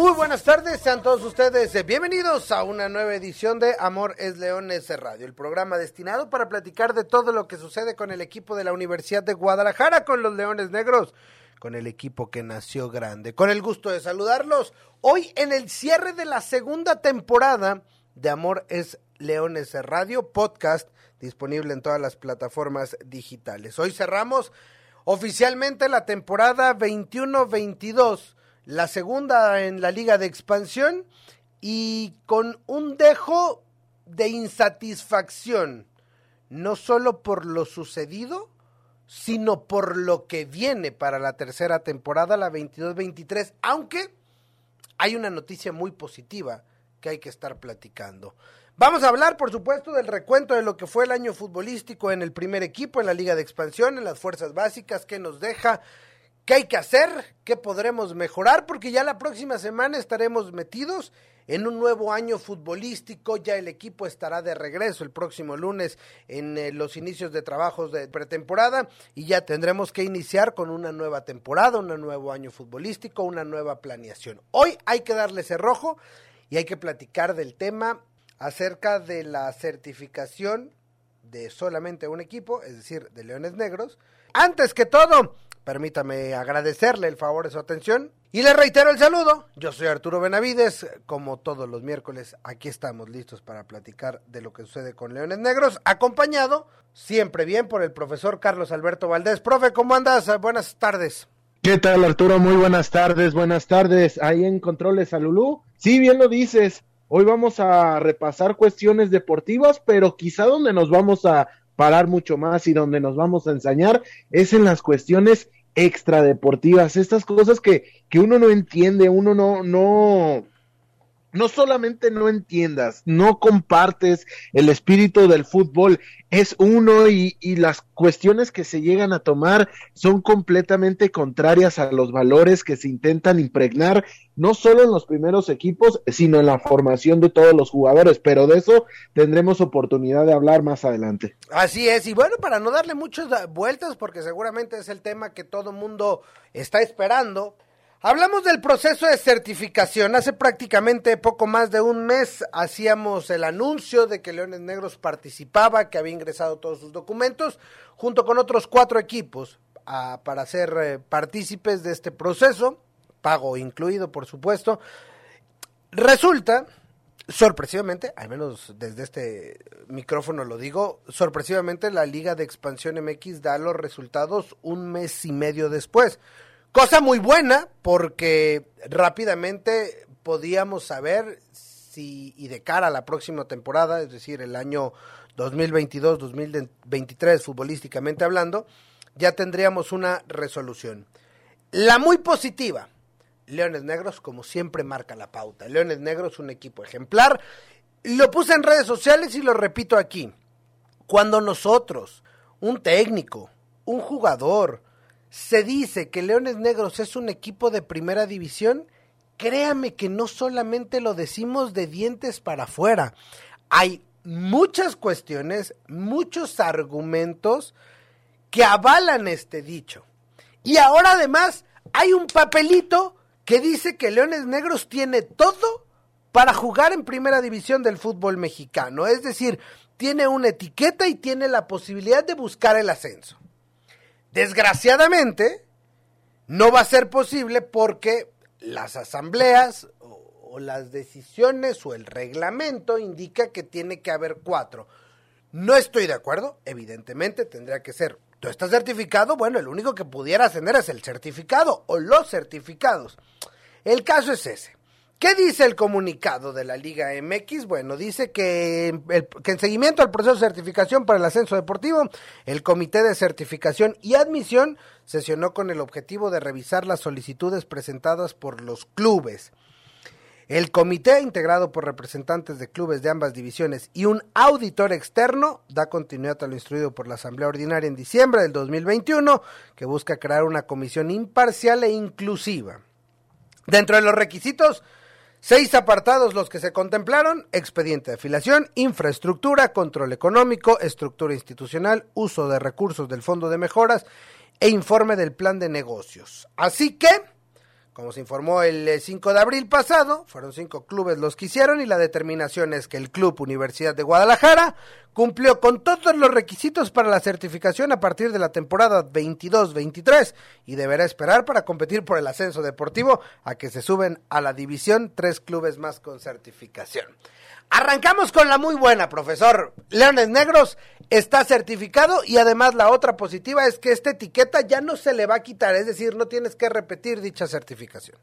Muy buenas tardes, sean todos ustedes eh, bienvenidos a una nueva edición de Amor es Leones Radio, el programa destinado para platicar de todo lo que sucede con el equipo de la Universidad de Guadalajara, con los Leones Negros, con el equipo que nació grande. Con el gusto de saludarlos, hoy en el cierre de la segunda temporada de Amor es Leones Radio, podcast disponible en todas las plataformas digitales. Hoy cerramos oficialmente la temporada 21-22, la segunda en la liga de expansión y con un dejo de insatisfacción, no solo por lo sucedido, sino por lo que viene para la tercera temporada, la 22-23, aunque hay una noticia muy positiva que hay que estar platicando. Vamos a hablar, por supuesto, del recuento de lo que fue el año futbolístico en el primer equipo, en la Liga de Expansión, en las fuerzas básicas, qué nos deja, qué hay que hacer, qué podremos mejorar, porque ya la próxima semana estaremos metidos en un nuevo año futbolístico, ya el equipo estará de regreso el próximo lunes en eh, los inicios de trabajos de pretemporada y ya tendremos que iniciar con una nueva temporada, un nuevo año futbolístico, una nueva planeación. Hoy hay que darle cerrojo y hay que platicar del tema acerca de la certificación de solamente un equipo, es decir, de Leones Negros. Antes que todo, permítame agradecerle el favor de su atención y le reitero el saludo. Yo soy Arturo Benavides, como todos los miércoles, aquí estamos listos para platicar de lo que sucede con Leones Negros, acompañado siempre bien por el profesor Carlos Alberto Valdés. Profe, ¿cómo andas? Buenas tardes. ¿Qué tal Arturo? Muy buenas tardes, buenas tardes. Ahí en Controles a Lulú. Sí, bien lo dices. Hoy vamos a repasar cuestiones deportivas, pero quizá donde nos vamos a parar mucho más y donde nos vamos a ensañar es en las cuestiones extradeportivas, estas cosas que, que uno no entiende, uno no, no, no solamente no entiendas, no compartes el espíritu del fútbol, es uno y, las cuestiones que se llegan a tomar son completamente contrarias a los valores que se intentan impregnar, no solo en los primeros equipos, sino en la formación de todos los jugadores, pero de eso tendremos oportunidad de hablar más adelante. Así es, y bueno, para no darle muchas vueltas, porque seguramente es el tema que todo mundo está esperando, Hablamos del proceso de certificación. Hace prácticamente poco más de un mes hacíamos el anuncio de que Leones Negros participaba, que había ingresado todos sus documentos, junto con otros cuatro equipos, a, para ser eh, partícipes de este proceso, pago incluido, por supuesto. Resulta, sorpresivamente, al menos desde este micrófono lo digo, sorpresivamente la Liga de Expansión MX da los resultados un mes y medio después. Cosa muy buena porque rápidamente podíamos saber si y de cara a la próxima temporada, es decir, el año 2022-2023 futbolísticamente hablando, ya tendríamos una resolución. La muy positiva, Leones Negros como siempre marca la pauta. Leones Negros un equipo ejemplar. Lo puse en redes sociales y lo repito aquí. Cuando nosotros, un técnico, un jugador, se dice que Leones Negros es un equipo de primera división, créame que no solamente lo decimos de dientes para afuera. Hay muchas cuestiones, muchos argumentos que avalan este dicho. Y ahora además hay un papelito que dice que Leones Negros tiene todo para jugar en primera división del fútbol mexicano. Es decir, tiene una etiqueta y tiene la posibilidad de buscar el ascenso. Desgraciadamente, no va a ser posible porque las asambleas o, las decisiones o el reglamento indica que tiene que haber cuatro. No estoy de acuerdo, evidentemente tendría que ser. ¿Tú estás certificado? Bueno, el único que pudiera tener es el certificado o los certificados. El caso es ese. ¿Qué dice el comunicado de la Liga MX? Bueno, dice que, en seguimiento al proceso de certificación para el ascenso deportivo, el Comité de Certificación y Admisión sesionó con el objetivo de revisar las solicitudes presentadas por los clubes. El comité, integrado por representantes de clubes de ambas divisiones y un auditor externo, da continuidad a lo instruido por la Asamblea Ordinaria en diciembre del 2021, que busca crear una comisión imparcial e inclusiva. Dentro de los requisitos, Seis apartados los que se contemplaron, expediente de afiliación, infraestructura, control económico, estructura institucional, uso de recursos del Fondo de Mejoras e informe del plan de negocios. Así que, como se informó el 5 eh, de abril pasado, fueron cinco clubes los que hicieron y la determinación es que el Club Universidad de Guadalajara cumplió con todos los requisitos para la certificación a partir de la temporada 22-23 y deberá esperar para competir por el ascenso deportivo a que se suben a la división tres clubes más con certificación. Arrancamos con la muy buena, profesor. Leones Negros está certificado y además la otra positiva es que esta etiqueta ya no se le va a quitar, es decir, no tienes que repetir dicha certificación.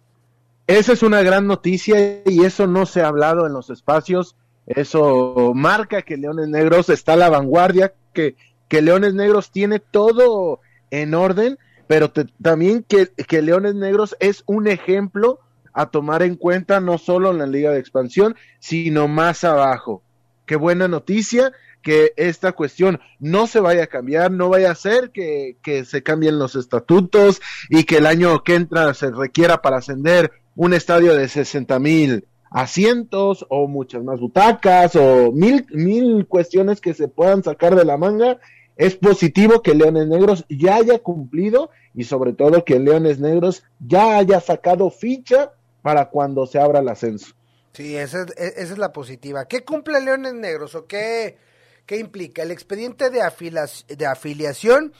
Esa es una gran noticia y eso no se ha hablado en los espacios. Eso marca que Leones Negros está a la vanguardia, que, que Leones Negros tiene todo en orden, pero también que, que Leones Negros es un ejemplo a tomar en cuenta no solo en la liga de expansión, sino más abajo. Qué buena noticia que esta cuestión no se vaya a cambiar, no vaya a ser que, que se cambien los estatutos y que el año que entra se requiera para ascender un estadio de 60 mil asientos o muchas más butacas o mil, mil cuestiones que se puedan sacar de la manga. Es positivo que Leones Negros ya haya cumplido y sobre todo que Leones Negros ya haya sacado ficha para cuando se abra el ascenso. Sí, esa es, e, esa es la positiva. ¿Qué cumple Leones Negros o qué, qué implica? El expediente de, de afiliación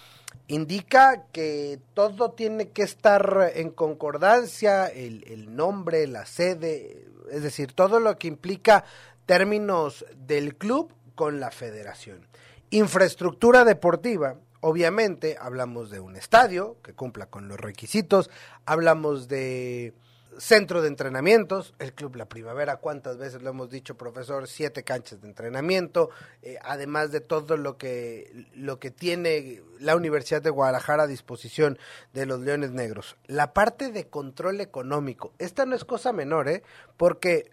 indica que todo tiene que estar en concordancia, el, el, nombre, la sede, es decir, todo lo que implica términos del club con la federación. Infraestructura deportiva, obviamente hablamos de un estadio que cumpla con los requisitos, hablamos de centro de entrenamientos, el Club La Primavera, cuántas veces lo hemos dicho, profesor, siete canchas de entrenamiento, eh, además de todo lo que, lo que tiene la Universidad de Guadalajara a disposición de los Leones Negros. La parte de control económico, esta no es cosa menor, ¿eh? porque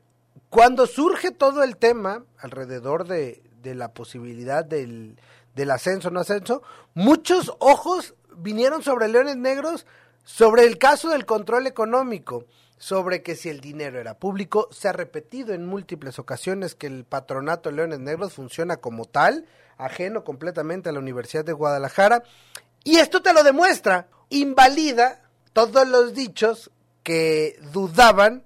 cuando surge todo el tema alrededor de, de la posibilidad del, del ascenso no ascenso, muchos ojos vinieron sobre Leones Negros sobre el caso del control económico sobre que si el dinero era público, se ha repetido en múltiples ocasiones que el patronato Leones Negros funciona como tal, ajeno completamente a la Universidad de Guadalajara, y esto te lo demuestra, invalida todos los dichos que dudaban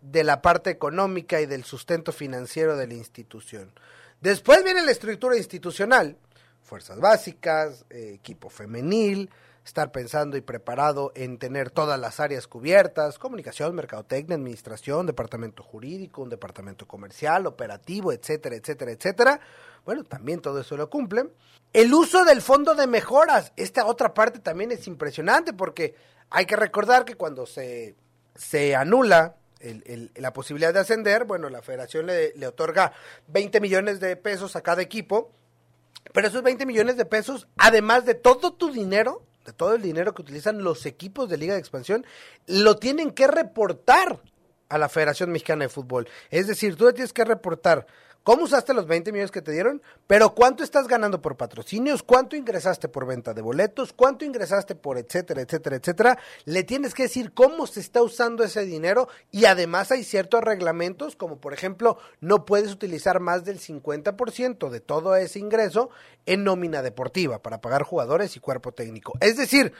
de la parte económica y del sustento financiero de la institución. Después viene la estructura institucional, fuerzas básicas, eh, equipo femenil, estar pensando y preparado en tener todas las áreas cubiertas, comunicación, mercadotecnia, administración, departamento jurídico, un departamento comercial, operativo, etcétera, etcétera, etcétera. Bueno, también todo eso lo cumplen. El uso del fondo de mejoras, esta otra parte también es impresionante porque hay que recordar que cuando se, se anula la posibilidad de ascender, bueno, la federación le, le otorga 20 millones de pesos a cada equipo, pero esos 20 millones de pesos, además de todo tu dinero, de todo el dinero que utilizan los equipos de Liga de Expansión, lo tienen que reportar a la Federación Mexicana de Fútbol. Es decir, tú le tienes que reportar cómo usaste los 20 millones que te dieron, pero cuánto estás ganando por patrocinios, cuánto ingresaste por venta de boletos, cuánto ingresaste por etcétera, etcétera, etcétera. Le tienes que decir cómo se está usando ese dinero y además hay ciertos reglamentos, como por ejemplo, no puedes utilizar más del 50% de todo ese ingreso en nómina deportiva para pagar jugadores y cuerpo técnico. Es decir,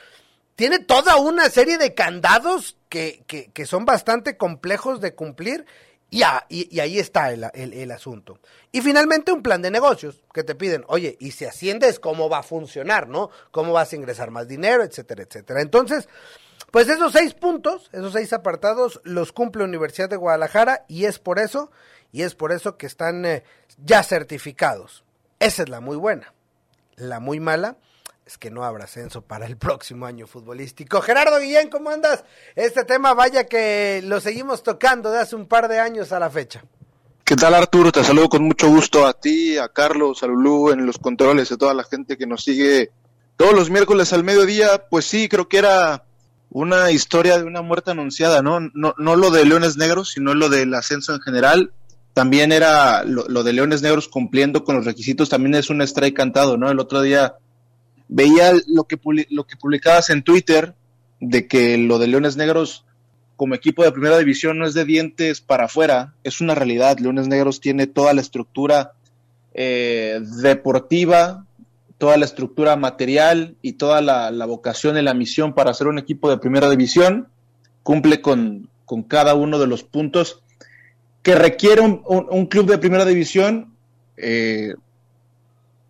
tiene toda una serie de candados que, que, que son bastante complejos de cumplir y, y, ahí está el, el, asunto. Y finalmente un plan de negocios que te piden, oye, y si asciendes, ¿cómo va a funcionar, no? ¿Cómo vas a ingresar más dinero, etcétera, etcétera? Entonces, pues esos seis puntos, esos seis apartados, los cumple Universidad de Guadalajara y es por eso, y es por eso que están eh, ya certificados. Esa es la muy buena. La muy mala es que no habrá ascenso para el próximo año futbolístico. Gerardo Guillén, ¿cómo andas? Este tema, vaya que lo seguimos tocando de hace un par de años a la fecha. ¿Qué tal Arturo? Te saludo con mucho gusto a ti, a Carlos, a Lulú en los controles, a toda la gente que nos sigue todos los miércoles al mediodía. Pues sí, creo que era una historia de una muerte anunciada, ¿no? No, no lo de Leones Negros, sino lo del ascenso en general. También era lo, de Leones Negros cumpliendo con los requisitos, también es un strike cantado, ¿no? El otro día veía lo que, lo que publicabas en Twitter de que lo de Leones Negros como equipo de primera división no es de dientes para afuera, es una realidad. Leones Negros tiene toda la estructura eh, deportiva, toda la estructura material y toda la, vocación y la misión para ser un equipo de primera división, cumple con, cada uno de los puntos que requiere un, club de primera división eh,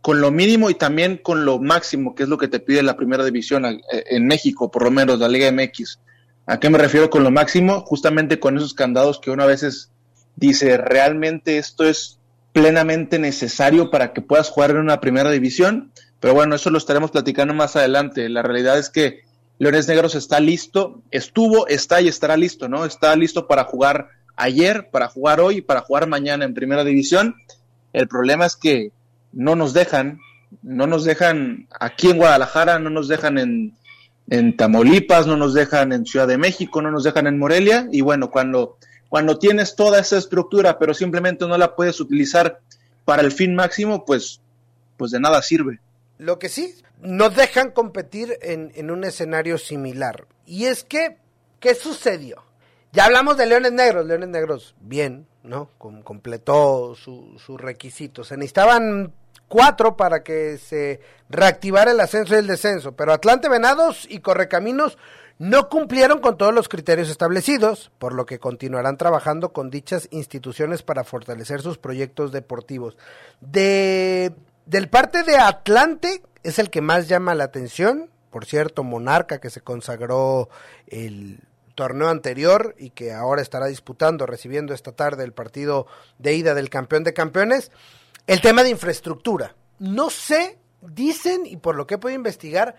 con lo mínimo y también con lo máximo, que es lo que te pide la primera división eh, en México, por lo menos la Liga MX. ¿A qué me refiero con lo máximo? Justamente con esos candados que uno a veces dice, realmente esto es plenamente necesario para que puedas jugar en una primera división. Pero bueno, eso lo estaremos platicando más adelante. La realidad es que Leones Negros está listo, estuvo, está y estará listo, ¿no? Está listo para jugar ayer, para jugar hoy para jugar mañana en primera división. El problema es que no nos dejan, no nos dejan aquí en Guadalajara, no nos dejan en, en Tamaulipas, no nos dejan en Ciudad de México, no nos dejan en Morelia. Y bueno, cuando cuando tienes toda esa estructura, pero simplemente no la puedes utilizar para el fin máximo, pues, pues de nada sirve. Lo que sí, nos dejan competir en, un escenario similar. Y es que, ¿qué sucedió? Ya hablamos de Leones Negros, Leones Negros, bien, ¿no? completó sus requisitos. Se necesitaban cuatro para que se reactivara el ascenso y el descenso, pero Atlante Venados y Correcaminos no cumplieron con todos los criterios establecidos, por lo que continuarán trabajando con dichas instituciones para fortalecer sus proyectos deportivos. De, del parte de Atlante es el que más llama la atención, por cierto, Monarca que se consagró el torneo anterior y que ahora estará disputando, recibiendo esta tarde el partido de ida del campeón de campeones, el tema de infraestructura. No sé, dicen, y por lo que podido investigar,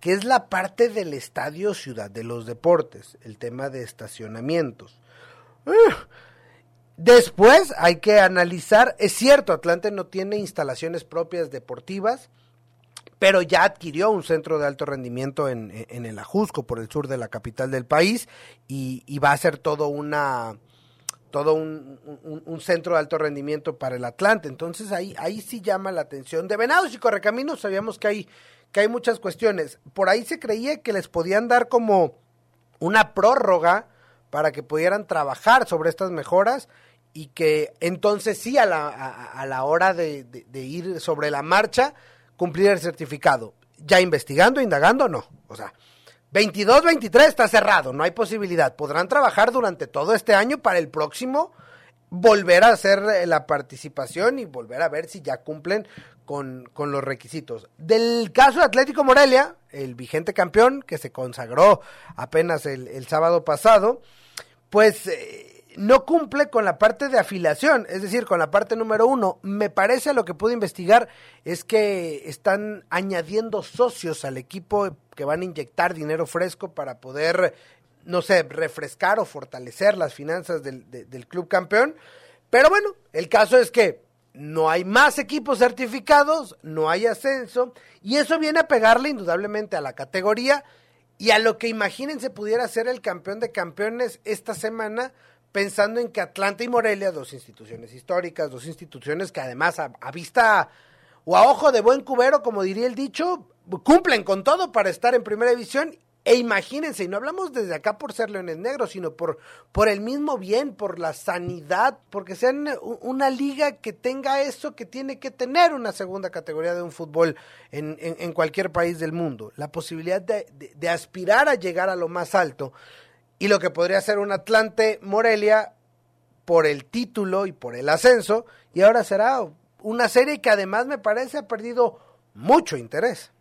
que es la parte del estadio Ciudad de los Deportes, el tema de estacionamientos. Después hay que analizar, es cierto, Atlante no tiene instalaciones propias deportivas, pero ya adquirió un centro de alto rendimiento en, el Ajusco, por el sur de la capital del país, y, va a ser todo una todo un, un, centro de alto rendimiento para el Atlante. Entonces ahí, ahí sí llama la atención. De Venados y Correcaminos sabíamos que hay que hay muchas cuestiones. Por ahí se creía que les podían dar como una prórroga para que pudieran trabajar sobre estas mejoras y que entonces sí a la, a, la hora de, ir sobre la marcha cumplir el certificado. Ya investigando, indagando, no. O sea, 22, 23 está cerrado, no hay posibilidad. Podrán trabajar durante todo este año para el próximo volver a hacer la participación y volver a ver si ya cumplen con, los requisitos. Del caso de Atlético Morelia, el vigente campeón que se consagró apenas el, sábado pasado, pues eh, no cumple con la parte de afiliación, es decir, con la parte número uno. Me parece lo que pude investigar es que están añadiendo socios al equipo que van a inyectar dinero fresco para poder, no sé, refrescar o fortalecer las finanzas del, del club campeón. Pero bueno, el caso es que no hay más equipos certificados, no hay ascenso, y eso viene a pegarle indudablemente a la categoría y a lo que imagínense pudiera ser el campeón de campeones esta semana, pensando en que Atlanta y Morelia, dos instituciones históricas, dos instituciones que además a, a vista o a ojo de buen cubero, como diría el dicho, cumplen con todo para estar en primera división e imagínense, y no hablamos desde acá por ser leones negros, sino por, por el mismo bien, por la sanidad, porque sean una liga que tenga eso que tiene que tener una segunda categoría de un fútbol en, en, cualquier país del mundo. La posibilidad de, de, aspirar a llegar a lo más alto. Y lo que podría ser un Atlante Morelia por el título y por el ascenso. Y ahora será una serie que además me parece ha perdido mucho interés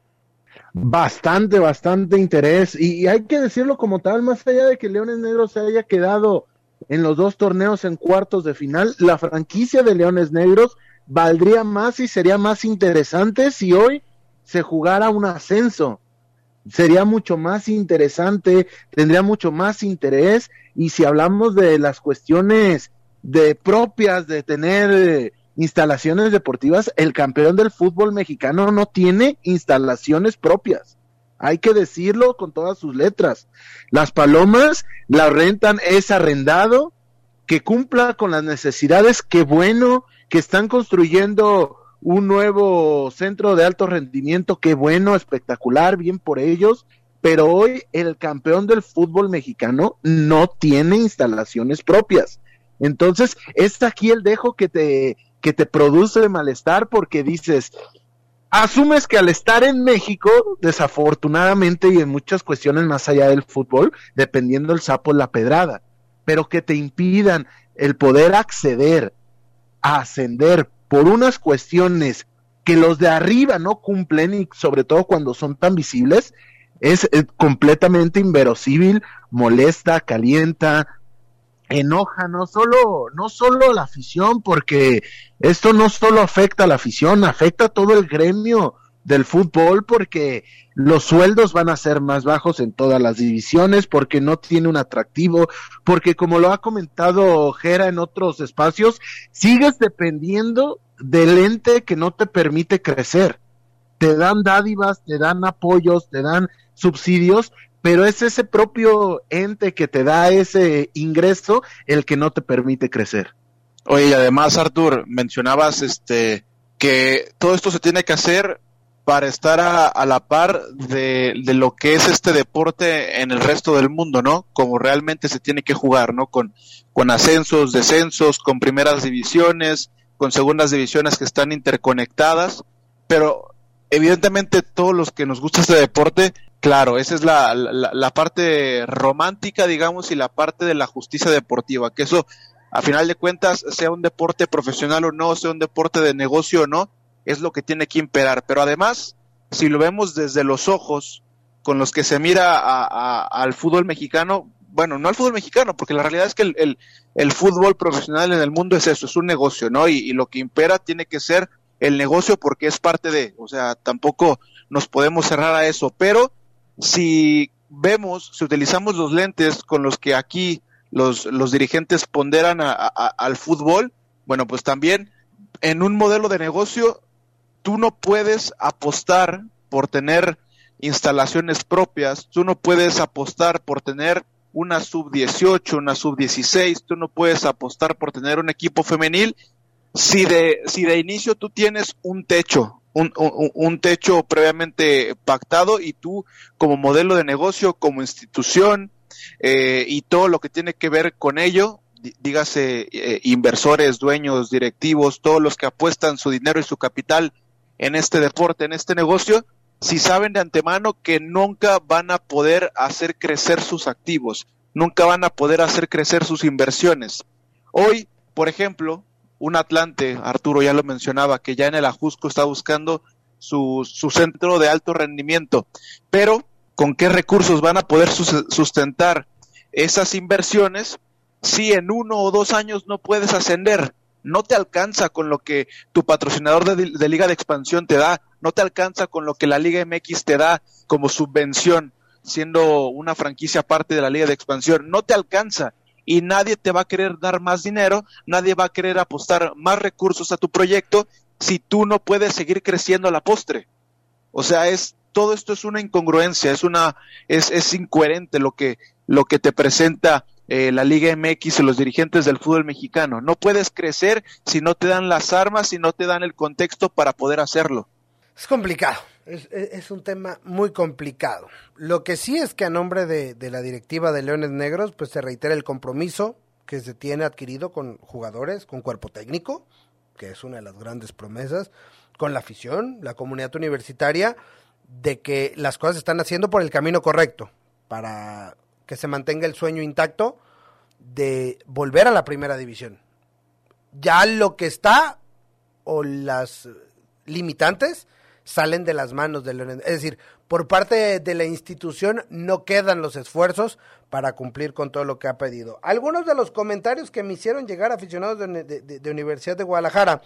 bastante, bastante interés. Y, hay que decirlo como tal, más allá de que Leones Negros se haya quedado en los dos torneos en cuartos de final, la franquicia de Leones Negros valdría más y sería más interesante si hoy se jugara un ascenso. Sería mucho más interesante, tendría mucho más interés. Y si hablamos de las cuestiones de propias de tener eh, instalaciones deportivas, el campeón del fútbol mexicano no tiene instalaciones propias. hay que decirlo con todas sus letras. Las palomas la rentan, es arrendado, que cumpla con las necesidades, qué bueno, que están construyendo un nuevo centro de alto rendimiento, qué bueno, espectacular, bien por ellos, pero hoy el campeón del fútbol mexicano no tiene instalaciones propias. Entonces, es aquí el dejo que te, que te produce malestar porque dices, asumes que al estar en México, desafortunadamente y en muchas cuestiones más allá del fútbol, dependiendo el sapo la pedrada, pero que te impidan el poder acceder a ascender por unas cuestiones que los de arriba no cumplen y sobre todo cuando son tan visibles, es eh, completamente inverosímil, molesta, calienta, enoja no solo no solo la afición porque esto no solo afecta a la afición afecta a todo el gremio del fútbol porque los sueldos van a ser más bajos en todas las divisiones porque no tiene un atractivo porque como lo ha comentado Jera en otros espacios sigues dependiendo del ente que no te permite crecer te dan dádivas te dan apoyos te dan subsidios pero es ese propio ente que te da ese ingreso el que no te permite crecer. Oye, y además, Artur, mencionabas este que todo esto se tiene que hacer para estar a, la par de, lo que es este deporte en el resto del mundo, ¿no? Como realmente se tiene que jugar, ¿no? Con, con ascensos, descensos, con primeras divisiones, con segundas divisiones que están interconectadas, pero evidentemente todos los que nos gusta este deporte Claro, esa es la, la, parte romántica, digamos, y la parte de la justicia deportiva, que eso, a final de cuentas, sea un deporte profesional o no, sea un deporte de negocio o no, es lo que tiene que imperar. Pero además, si lo vemos desde los ojos con los que se mira al fútbol mexicano, bueno, no al fútbol mexicano, porque la realidad es que el, el, fútbol profesional en el mundo es eso, es un negocio, ¿no? Y, y lo que impera tiene que ser el negocio porque es parte de, o sea, tampoco nos podemos cerrar a eso, pero si vemos, si utilizamos los lentes con los que aquí los, los dirigentes ponderan al fútbol, bueno, pues también en un modelo de negocio tú no puedes apostar por tener instalaciones propias, tú no puedes apostar por tener una sub 18, una sub 16, tú no puedes apostar por tener un equipo femenil si de, si de inicio tú tienes un techo, un, un, techo previamente pactado y tú como modelo de negocio, como institución eh, y todo lo que tiene que ver con ello, dígase eh, inversores, dueños, directivos, todos los que apuestan su dinero y su capital en este deporte, en este negocio, si saben de antemano que nunca van a poder hacer crecer sus activos, nunca van a poder hacer crecer sus inversiones. Hoy, por ejemplo, un Atlante, Arturo ya lo mencionaba, que ya en el Ajusco está buscando su, su centro de alto rendimiento, pero ¿con qué recursos van a poder sustentar esas inversiones si en uno o dos años no puedes ascender? No te alcanza con lo que tu patrocinador de, Liga de Expansión te da, no te alcanza con lo que la Liga MX te da como subvención, siendo una franquicia parte de la Liga de Expansión, no te alcanza y nadie te va a querer dar más dinero, nadie va a querer apostar más recursos a tu proyecto si tú no puedes seguir creciendo a la postre. O sea, es todo esto es una incongruencia, es una es, es incoherente lo que lo que te presenta eh, la Liga MX y los dirigentes del fútbol mexicano. No puedes crecer si no te dan las armas, si no te dan el contexto para poder hacerlo. Es complicado. Es, un tema muy complicado. Lo que sí es que a nombre de, la directiva de Leones Negros, pues se reitera el compromiso que se tiene adquirido con jugadores, con cuerpo técnico, que es una de las grandes promesas, con la afición, la comunidad universitaria, de que las cosas se están haciendo por el camino correcto, para que se mantenga el sueño intacto de volver a la primera división. Ya lo que está, o las limitantes, salen de las manos de Leones. Es decir, por parte de la institución no quedan los esfuerzos para cumplir con todo lo que ha pedido. Algunos de los comentarios que me hicieron llegar aficionados de, Universidad de Guadalajara,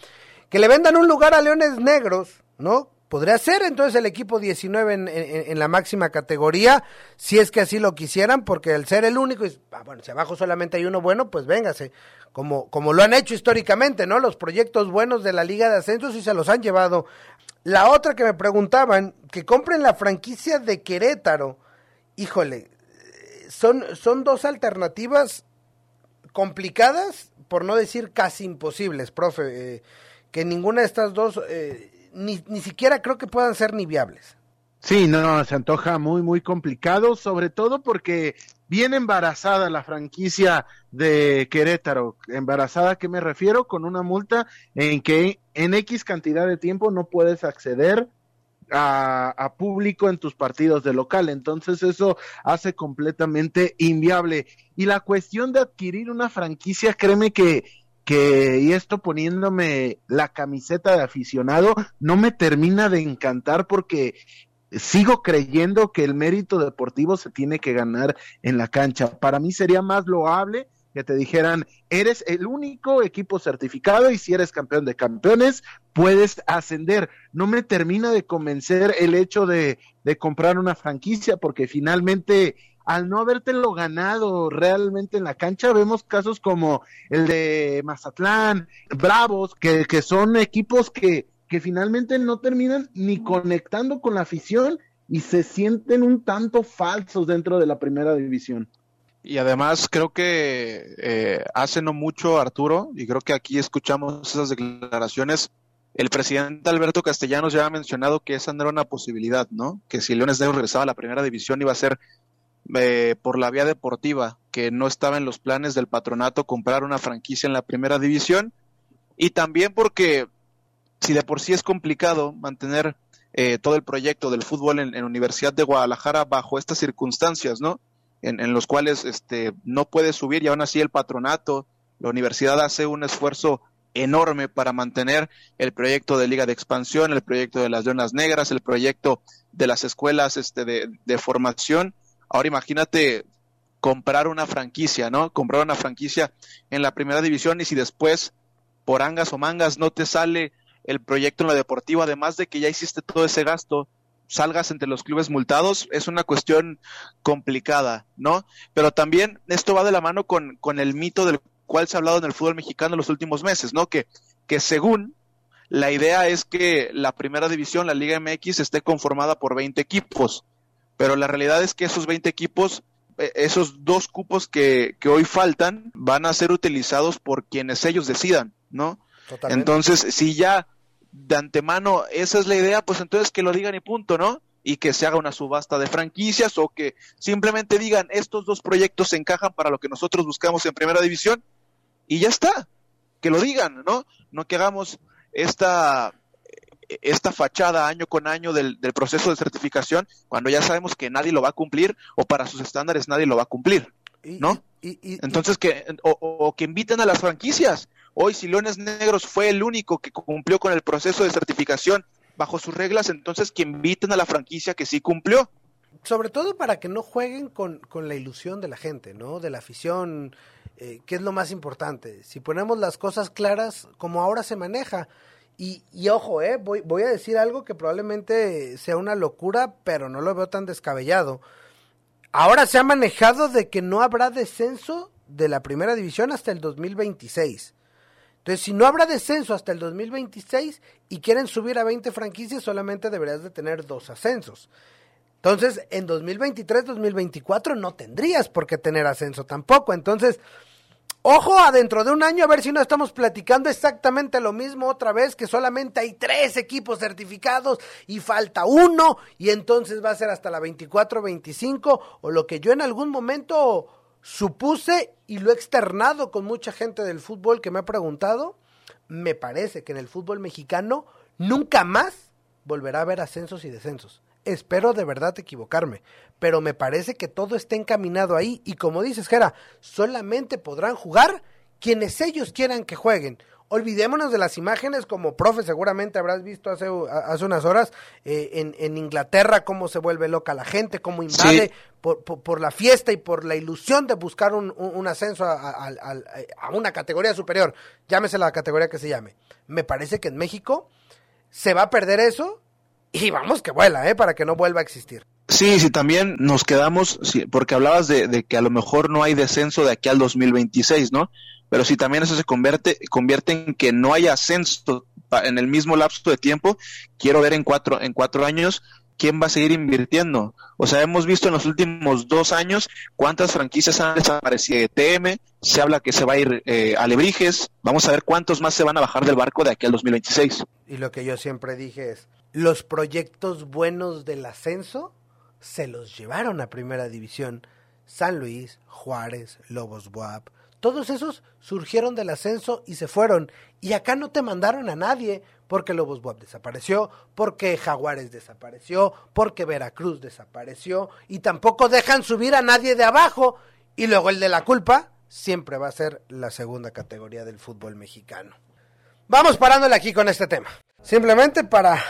que le vendan un lugar a Leones Negros, ¿no? Podría ser entonces el equipo 19 en, la máxima categoría, si es que así lo quisieran, porque al ser el único, ah, bueno, si abajo solamente hay uno bueno, pues véngase, como, como lo han hecho históricamente, ¿no? Los proyectos buenos de la Liga de Ascensos y se los han llevado. La otra que me preguntaban, que compren la franquicia de Querétaro, híjole, son, son dos alternativas complicadas, por no decir casi imposibles, profe, eh, que ninguna de estas dos... Eh, ni, ni siquiera creo que puedan ser ni viables. Sí, no, se antoja muy, muy complicado, sobre todo porque viene embarazada la franquicia de Querétaro. Embarazada, ¿a qué me refiero? Con una multa en que en X cantidad de tiempo no puedes acceder a, a, público en tus partidos de local. Entonces eso hace completamente inviable. Y la cuestión de adquirir una franquicia, créeme que que, y esto poniéndome la camiseta de aficionado, no me termina de encantar porque sigo creyendo que el mérito deportivo se tiene que ganar en la cancha. Para mí sería más loable que te dijeran, eres el único equipo certificado y si eres campeón de campeones, puedes ascender. No me termina de convencer el hecho de, de comprar una franquicia porque finalmente al no habértelo ganado realmente en la cancha, vemos casos como el de Mazatlán, Bravos, que, que son equipos que, que finalmente no terminan ni conectando con la afición y se sienten un tanto falsos dentro de la primera división. Y además creo que eh, hace no mucho Arturo, y creo que aquí escuchamos esas declaraciones, el presidente Alberto Castellanos ya ha mencionado que esa no era una posibilidad, ¿no? Que si Leones Negros regresaba a la primera división iba a ser eh, por la vía deportiva, que no estaba en los planes del patronato comprar una franquicia en la primera división, y también porque si de por sí es complicado mantener eh, todo el proyecto del fútbol en, en, Universidad de Guadalajara bajo estas circunstancias, ¿no? En, en, los cuales este, no puede subir y aún así el patronato, la universidad hace un esfuerzo enorme para mantener el proyecto de Liga de Expansión, el proyecto de las Leonas Negras, el proyecto de las escuelas este, de formación Ahora imagínate comprar una franquicia, ¿no? Comprar una franquicia en la primera división y si después, por angas o mangas, no te sale el proyecto en la deportiva, además de que ya hiciste todo ese gasto, salgas entre los clubes multados, es una cuestión complicada, ¿no? Pero también esto va de la mano con, con el mito del cual se ha hablado en el fútbol mexicano en los últimos meses, ¿no? Que, que según la idea es que la primera división, la Liga MX, esté conformada por 20 equipos pero la realidad es que esos 20 equipos, eh, esos dos cupos que, que hoy faltan, van a ser utilizados por quienes ellos decidan, ¿no? Entonces, si ya de antemano esa es la idea, pues entonces que lo digan y punto, ¿no? Y que se haga una subasta de franquicias o que simplemente digan estos dos proyectos se encajan para lo que nosotros buscamos en primera división y ya está, que lo digan, ¿no? No que hagamos esta esta fachada año con año del, proceso de certificación cuando ya sabemos que nadie lo va a cumplir o para sus estándares nadie lo va a cumplir, ¿no? Entonces que o, que inviten a las franquicias. Hoy si Leones Negros fue el único que cumplió con el proceso de certificación bajo sus reglas, entonces que inviten a la franquicia que sí cumplió. Sobre todo para que no jueguen con, con la ilusión de la gente, ¿no? De la afición, eh, que es lo más importante. Si ponemos las cosas claras, como ahora se maneja, y, y ojo, eh, voy, voy a decir algo que probablemente sea una locura, pero no lo veo tan descabellado. Ahora se ha manejado de que no habrá descenso de la primera división hasta el 2026. Entonces, si no habrá descenso hasta el 2026 y quieren subir a 20 franquicias, solamente deberías de tener dos ascensos. Entonces, en 2023-2024 no tendrías por qué tener ascenso tampoco. Entonces, Ojo, adentro de un año a ver si no estamos platicando exactamente lo mismo otra vez, que solamente hay tres equipos certificados y falta uno, y entonces va a ser hasta la 24-25, o lo que yo en algún momento supuse y lo he externado con mucha gente del fútbol que me ha preguntado, me parece que en el fútbol mexicano nunca más volverá a haber ascensos y descensos. Espero de verdad equivocarme, pero me parece que todo está encaminado ahí y como dices, Gera, solamente podrán jugar quienes ellos quieran que jueguen. Olvidémonos de las imágenes, como profe seguramente habrás visto hace, hace unas horas eh, en, en, Inglaterra, cómo se vuelve loca la gente, cómo invade por, por, la fiesta y por la ilusión de buscar un, un, ascenso a, a, a, una categoría superior, llámese la categoría que se llame. Me parece que en México se va a perder eso y vamos que vuela, ¿eh? Para que no vuelva a existir. Sí, sí, también nos quedamos, porque hablabas de, que a lo mejor no hay descenso de aquí al 2026, ¿no? Pero si también eso se convierte, convierte en que no hay ascenso en el mismo lapso de tiempo, quiero ver en cuatro, en cuatro años quién va a seguir invirtiendo. O sea, hemos visto en los últimos dos años cuántas franquicias han desaparecido de TM, se habla que se va a ir eh, a Lebrijes, vamos a ver cuántos más se van a bajar del barco de aquí al 2026. Y lo que yo siempre dije es, los proyectos buenos del ascenso se los llevaron a primera división. San Luis, Juárez, Lobos Buap, todos esos surgieron del ascenso y se fueron. Y acá no te mandaron a nadie, porque Lobos Buap desapareció, porque Jaguares desapareció, porque Veracruz desapareció, y tampoco dejan subir a nadie de abajo. Y luego el de la culpa siempre va a ser la segunda categoría del fútbol mexicano. Vamos parándole aquí con este tema. Simplemente para,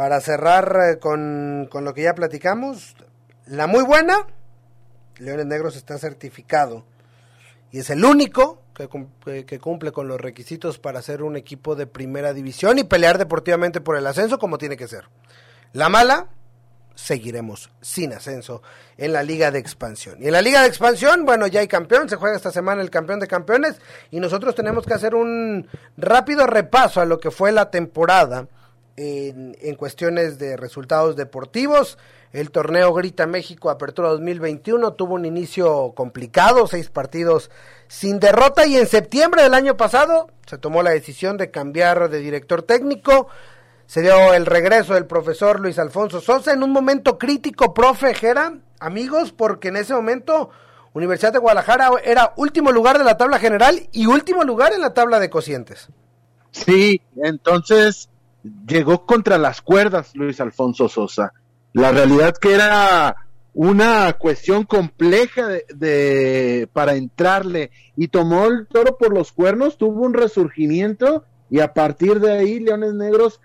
para cerrar eh, con, con lo que ya platicamos, la muy buena, Leones Negros está certificado y es el único que, cumple con los requisitos para ser un equipo de primera división y pelear deportivamente por el ascenso como tiene que ser. La mala, seguiremos sin ascenso en la Liga de Expansión. Y en la Liga de Expansión, bueno, ya hay campeón, se juega esta semana el campeón de campeones y nosotros tenemos que hacer un rápido repaso a lo que fue la temporada en, cuestiones de resultados deportivos. El torneo Grita México Apertura 2021 tuvo un inicio complicado, seis partidos sin derrota y en septiembre del año pasado se tomó la decisión de cambiar de director técnico. Se dio el regreso del profesor Luis Alfonso Sosa en un momento crítico, profe Jera, amigos, porque en ese momento Universidad de Guadalajara era último lugar de la tabla general y último lugar en la tabla de cocientes. Sí, entonces llegó contra las cuerdas Luis Alfonso Sosa. La realidad que era una cuestión compleja de, para entrarle y tomó el toro por los cuernos, tuvo un resurgimiento y a partir de ahí Leones Negros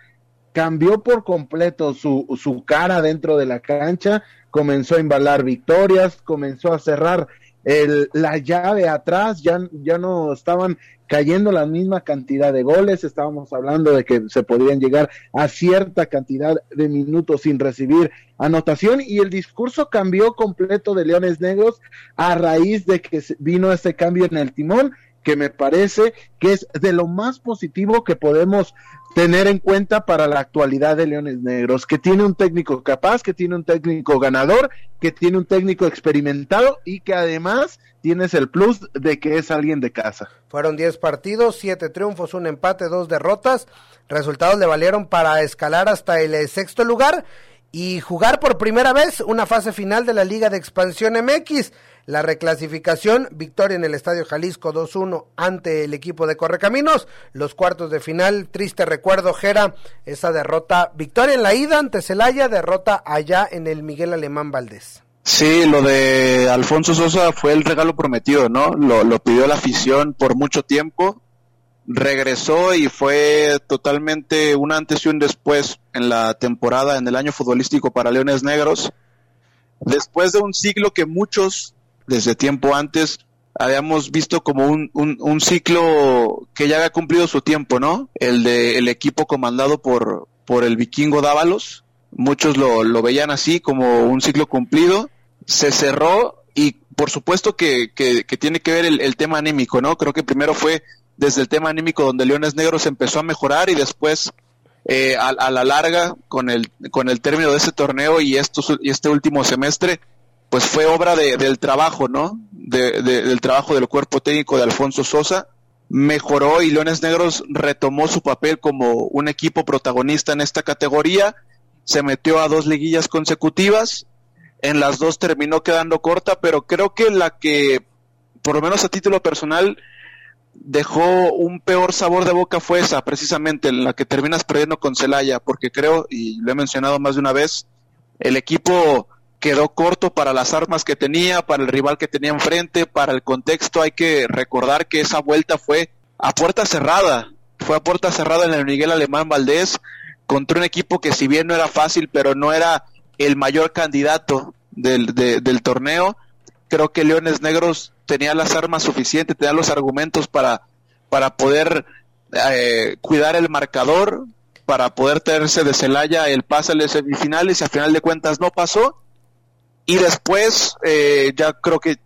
cambió por completo su, su cara dentro de la cancha, comenzó a embalar victorias, comenzó a cerrar el, la llave atrás, ya, ya no estaban cayendo la misma cantidad de goles, estábamos hablando de que se podrían llegar a cierta cantidad de minutos sin recibir anotación y el discurso cambió completo de Leones Negros a raíz de que vino este cambio en el timón que me parece que es de lo más positivo que podemos tener en cuenta para la actualidad de Leones Negros, que tiene un técnico capaz, que tiene un técnico ganador, que tiene un técnico experimentado y que además tienes el plus de que es alguien de casa. Fueron 10 partidos, 7 triunfos, un empate, dos derrotas. Resultados le valieron para escalar hasta el eh, sexto lugar y jugar por primera vez una fase final de la Liga de Expansión MX. La reclasificación, victoria en el Estadio Jalisco 2-1 ante el equipo de Correcaminos. Los cuartos de final, triste recuerdo, Jera, esa derrota. Victoria en la ida ante Celaya, derrota allá en el Miguel Alemán Valdés. Sí, lo de Alfonso Sosa fue el regalo prometido, ¿no? Lo, lo pidió la afición por mucho tiempo. Regresó y fue totalmente un antes y un después en la temporada, en el año futbolístico para Leones Negros. Después de un siglo que muchos desde tiempo antes habíamos visto como un, un, ciclo que ya había cumplido su tiempo, ¿no? El de el equipo comandado por, por el vikingo Dávalos. Muchos lo, lo veían así como un ciclo cumplido. Se cerró y por supuesto que, que, tiene que ver el, tema anímico, ¿no? Creo que primero fue desde el tema anímico donde Leones Negros empezó a mejorar y después eh, a, a, la larga con el, con el término de ese torneo y, estos, y este último semestre pues fue obra de, del trabajo, ¿no? De, del trabajo del cuerpo técnico de Alfonso Sosa. Mejoró y Leones Negros retomó su papel como un equipo protagonista en esta categoría. Se metió a dos liguillas consecutivas. En las dos terminó quedando corta, pero creo que la que, por lo menos a título personal, dejó un peor sabor de boca fue esa, precisamente, en la que terminas perdiendo con Celaya, porque creo, y lo he mencionado más de una vez, el equipo quedó corto para las armas que tenía, para el rival que tenía enfrente, para el contexto. Hay que recordar que esa vuelta fue a puerta cerrada, fue a puerta cerrada en el Miguel Alemán Valdés contra un equipo que si bien no era fácil, pero no era el mayor candidato del, del torneo. Creo que Leones Negros tenía las armas suficientes, tenía los argumentos para, para poder eh, cuidar el marcador para poder tenerse de Celaya el pase a las semifinales y a final de cuentas no pasó. Y después eh, ya creo que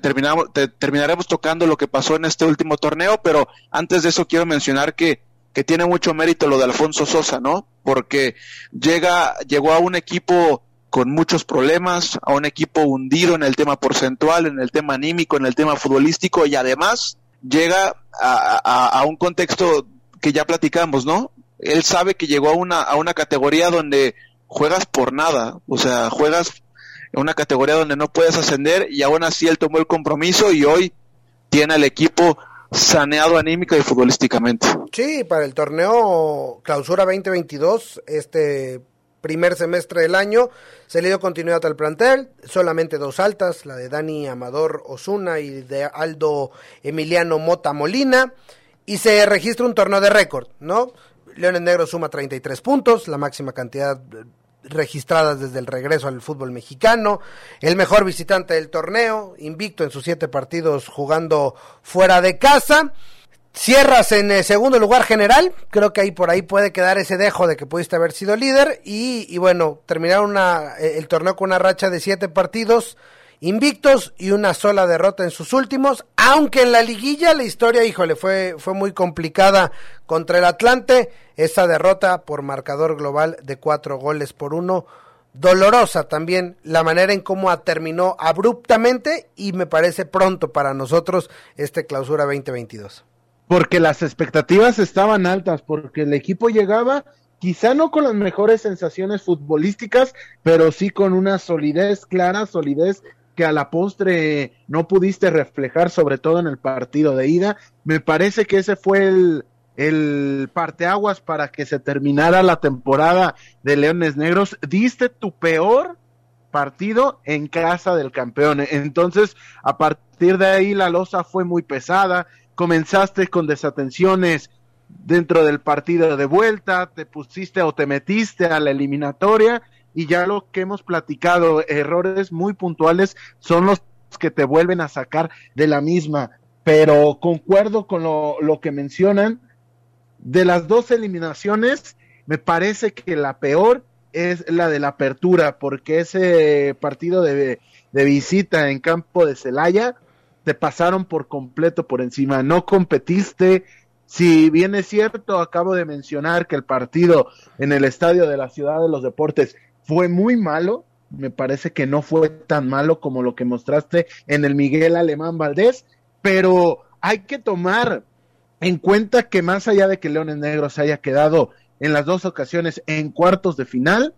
terminamos, terminaremos tocando lo que pasó en este último torneo, pero antes de eso quiero mencionar que, que tiene mucho mérito lo de Alfonso Sosa, ¿no? Porque llega, llegó a un equipo con muchos problemas, a un equipo hundido en el tema porcentual, en el tema anímico, en el tema futbolístico y además llega a, a, un contexto que ya platicamos, ¿no? Él sabe que llegó a una, a una categoría donde juegas por nada, o sea, juegas una categoría donde no puedes ascender y aún así él tomó el compromiso y hoy tiene al equipo saneado anímica y futbolísticamente. Sí, para el torneo Clausura 2022, este primer semestre del año, se le dio continuidad al plantel, solamente dos altas, la de Dani Amador Osuna y de Aldo Emiliano Mota Molina, y se registra un torneo de récord, ¿no? Leones Negros suma 33 puntos, la máxima cantidad registradas desde el regreso al fútbol mexicano, el mejor visitante del torneo, invicto en sus siete partidos jugando fuera de casa. Cierras en el segundo lugar general, creo que ahí por ahí puede quedar ese dejo de que pudiste haber sido líder. Y, y bueno, terminar una, el torneo con una racha de siete partidos invictos y una sola derrota en sus últimos, aunque en la liguilla la historia, híjole, fue, fue muy complicada contra el Atlante, esa derrota por marcador global de cuatro goles por uno, dolorosa también la manera en cómo terminó abruptamente y me parece pronto para nosotros este clausura 2022. Porque las expectativas estaban altas, porque el equipo llegaba quizá no con las mejores sensaciones futbolísticas, pero sí con una solidez clara, solidez que a la postre no pudiste reflejar, sobre todo en el partido de ida. Me parece que ese fue el, el parteaguas para que se terminara la temporada de Leones Negros. Diste tu peor partido en casa del campeón. Entonces, a partir de ahí la losa fue muy pesada. Comenzaste con desatenciones dentro del partido de vuelta, te pusiste o te metiste a la eliminatoria y ya lo que hemos platicado, errores muy puntuales son los que te vuelven a sacar de la misma. Pero concuerdo con lo, que mencionan. De las dos eliminaciones, me parece que la peor es la de la apertura, porque ese partido de, de visita en campo de Celaya te pasaron por completo por encima. No competiste, si bien es cierto, acabo de mencionar que el partido en el estadio de la Ciudad de los Deportes fue muy malo. Me parece que no fue tan malo como lo que mostraste en el Miguel Alemán Valdés, pero hay que tomar en cuenta que más allá de que Leones Negros haya quedado en las dos ocasiones en cuartos de final,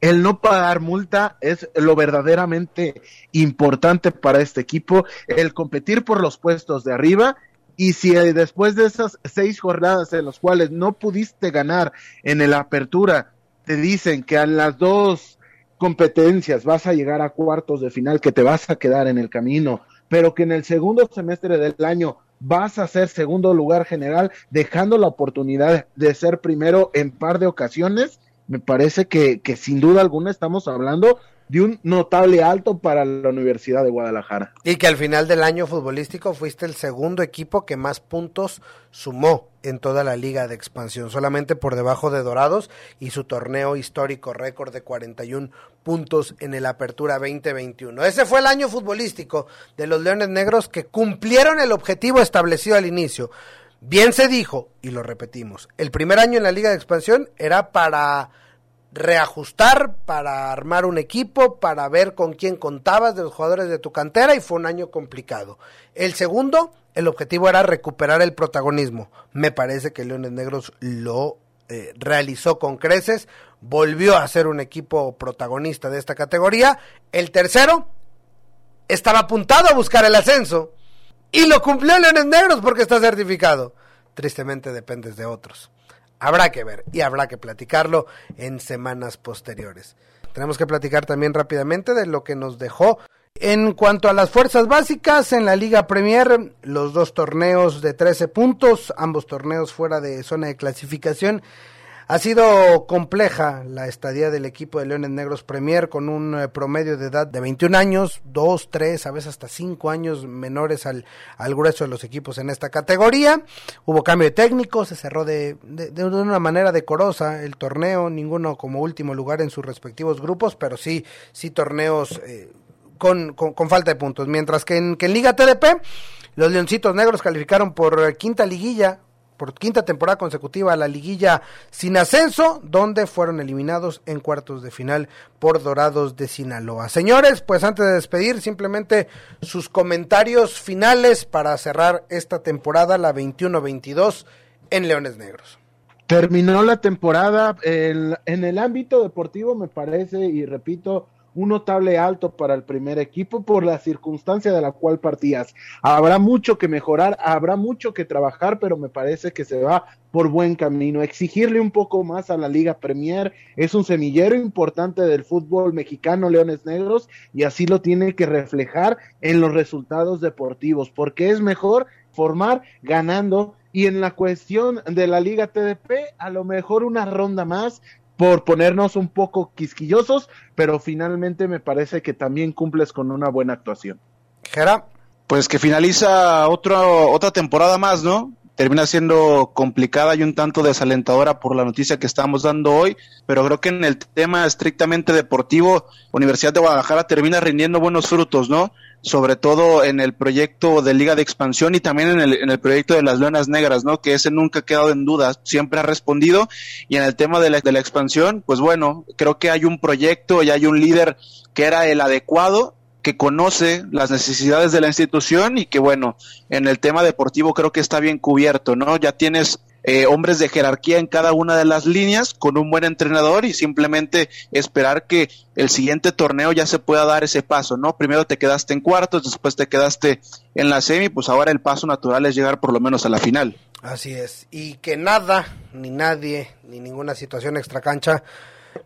el no pagar multa es lo verdaderamente importante para este equipo, el competir por los puestos de arriba y si después de esas seis jornadas en las cuales no pudiste ganar en el apertura te dicen que a las dos competencias vas a llegar a cuartos de final, que te vas a quedar en el camino, pero que en el segundo semestre del año vas a ser segundo lugar general, dejando la oportunidad de ser primero en par de ocasiones, me parece que, que sin duda alguna estamos hablando de un notable alto para la Universidad de Guadalajara. Y que al final del año futbolístico fuiste el segundo equipo que más puntos sumó en toda la liga de expansión, solamente por debajo de Dorados y su torneo histórico récord de 41 puntos en el Apertura 2021. Ese fue el año futbolístico de los Leones Negros que cumplieron el objetivo establecido al inicio. Bien se dijo, y lo repetimos, el primer año en la liga de expansión era para reajustar, para armar un equipo, para ver con quién contabas de los jugadores de tu cantera y fue un año complicado. El segundo, el objetivo era recuperar el protagonismo. Me parece que Leones Negros lo eh, realizó con creces, volvió a ser un equipo protagonista de esta categoría. El tercero estaba apuntado a buscar el ascenso y lo cumplió Leones Negros porque está certificado. Tristemente dependes de otros habrá que ver y habrá que platicarlo en semanas posteriores. Tenemos que platicar también rápidamente de lo que nos dejó en cuanto a las fuerzas básicas en la Liga Premier, los dos torneos de 13 puntos, ambos torneos fuera de zona de clasificación. Ha sido compleja la estadía del equipo de Leones Negros Premier con un eh, promedio de edad de 21 años, 2, 3, a veces hasta 5 años menores al, al grueso de los equipos en esta categoría. Hubo cambio de técnico, se cerró de, de, una manera decorosa el torneo, ninguno como último lugar en sus respectivos grupos, pero sí, sí torneos eh, con, con, falta de puntos. Mientras que en, que en Liga TDP, los Leoncitos Negros calificaron por eh, quinta liguilla por quinta temporada consecutiva a la liguilla sin ascenso, donde fueron eliminados en cuartos de final por Dorados de Sinaloa. Señores, pues antes de despedir, simplemente sus comentarios finales para cerrar esta temporada, la 21-22 en Leones Negros. Terminó la temporada en el ámbito deportivo, me parece, y repito, un notable alto para el primer equipo por la circunstancia de la cual partías. Habrá mucho que mejorar, habrá mucho que trabajar, pero me parece que se va por buen camino. Exigirle un poco más a la Liga Premier es un semillero importante del fútbol mexicano, Leones Negros, y así lo tiene que reflejar en los resultados deportivos, porque es mejor formar ganando y en la cuestión de la Liga TDP, a lo mejor una ronda más, por ponernos un poco quisquillosos, pero finalmente me parece que también cumples con una buena actuación. Jera. Pues que finaliza otro, otra temporada más, ¿no? Termina siendo complicada y un tanto desalentadora por la noticia que estamos dando hoy, pero creo que en el tema estrictamente deportivo, Universidad de Guadalajara termina rindiendo buenos frutos, ¿no? Sobre todo en el proyecto de Liga de Expansión y también en el, en el proyecto de las Leonas Negras, ¿no? Que ese nunca ha quedado en duda, siempre ha respondido. Y en el tema de la, de la expansión, pues bueno, creo que hay un proyecto y hay un líder que era el adecuado que conoce las necesidades de la institución y que bueno, en el tema deportivo creo que está bien cubierto, ¿no? Ya tienes eh, hombres de jerarquía en cada una de las líneas con un buen entrenador y simplemente esperar que el siguiente torneo ya se pueda dar ese paso, ¿no? Primero te quedaste en cuartos, después te quedaste en la semi, pues ahora el paso natural es llegar por lo menos a la final. Así es, y que nada, ni nadie, ni ninguna situación extracancha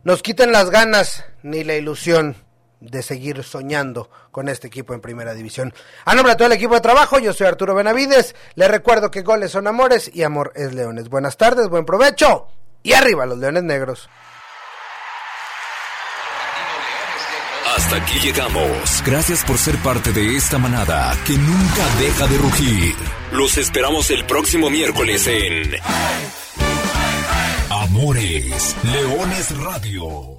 nos quiten las ganas ni la ilusión de seguir soñando con este equipo en primera división. A nombre de todo el equipo de trabajo, yo soy Arturo Benavides. Les recuerdo que goles son amores y amor es leones. Buenas tardes, buen provecho y arriba los leones negros. Hasta aquí llegamos. Gracias por ser parte de esta manada que nunca deja de rugir. Los esperamos el próximo miércoles en Amores Leones Radio.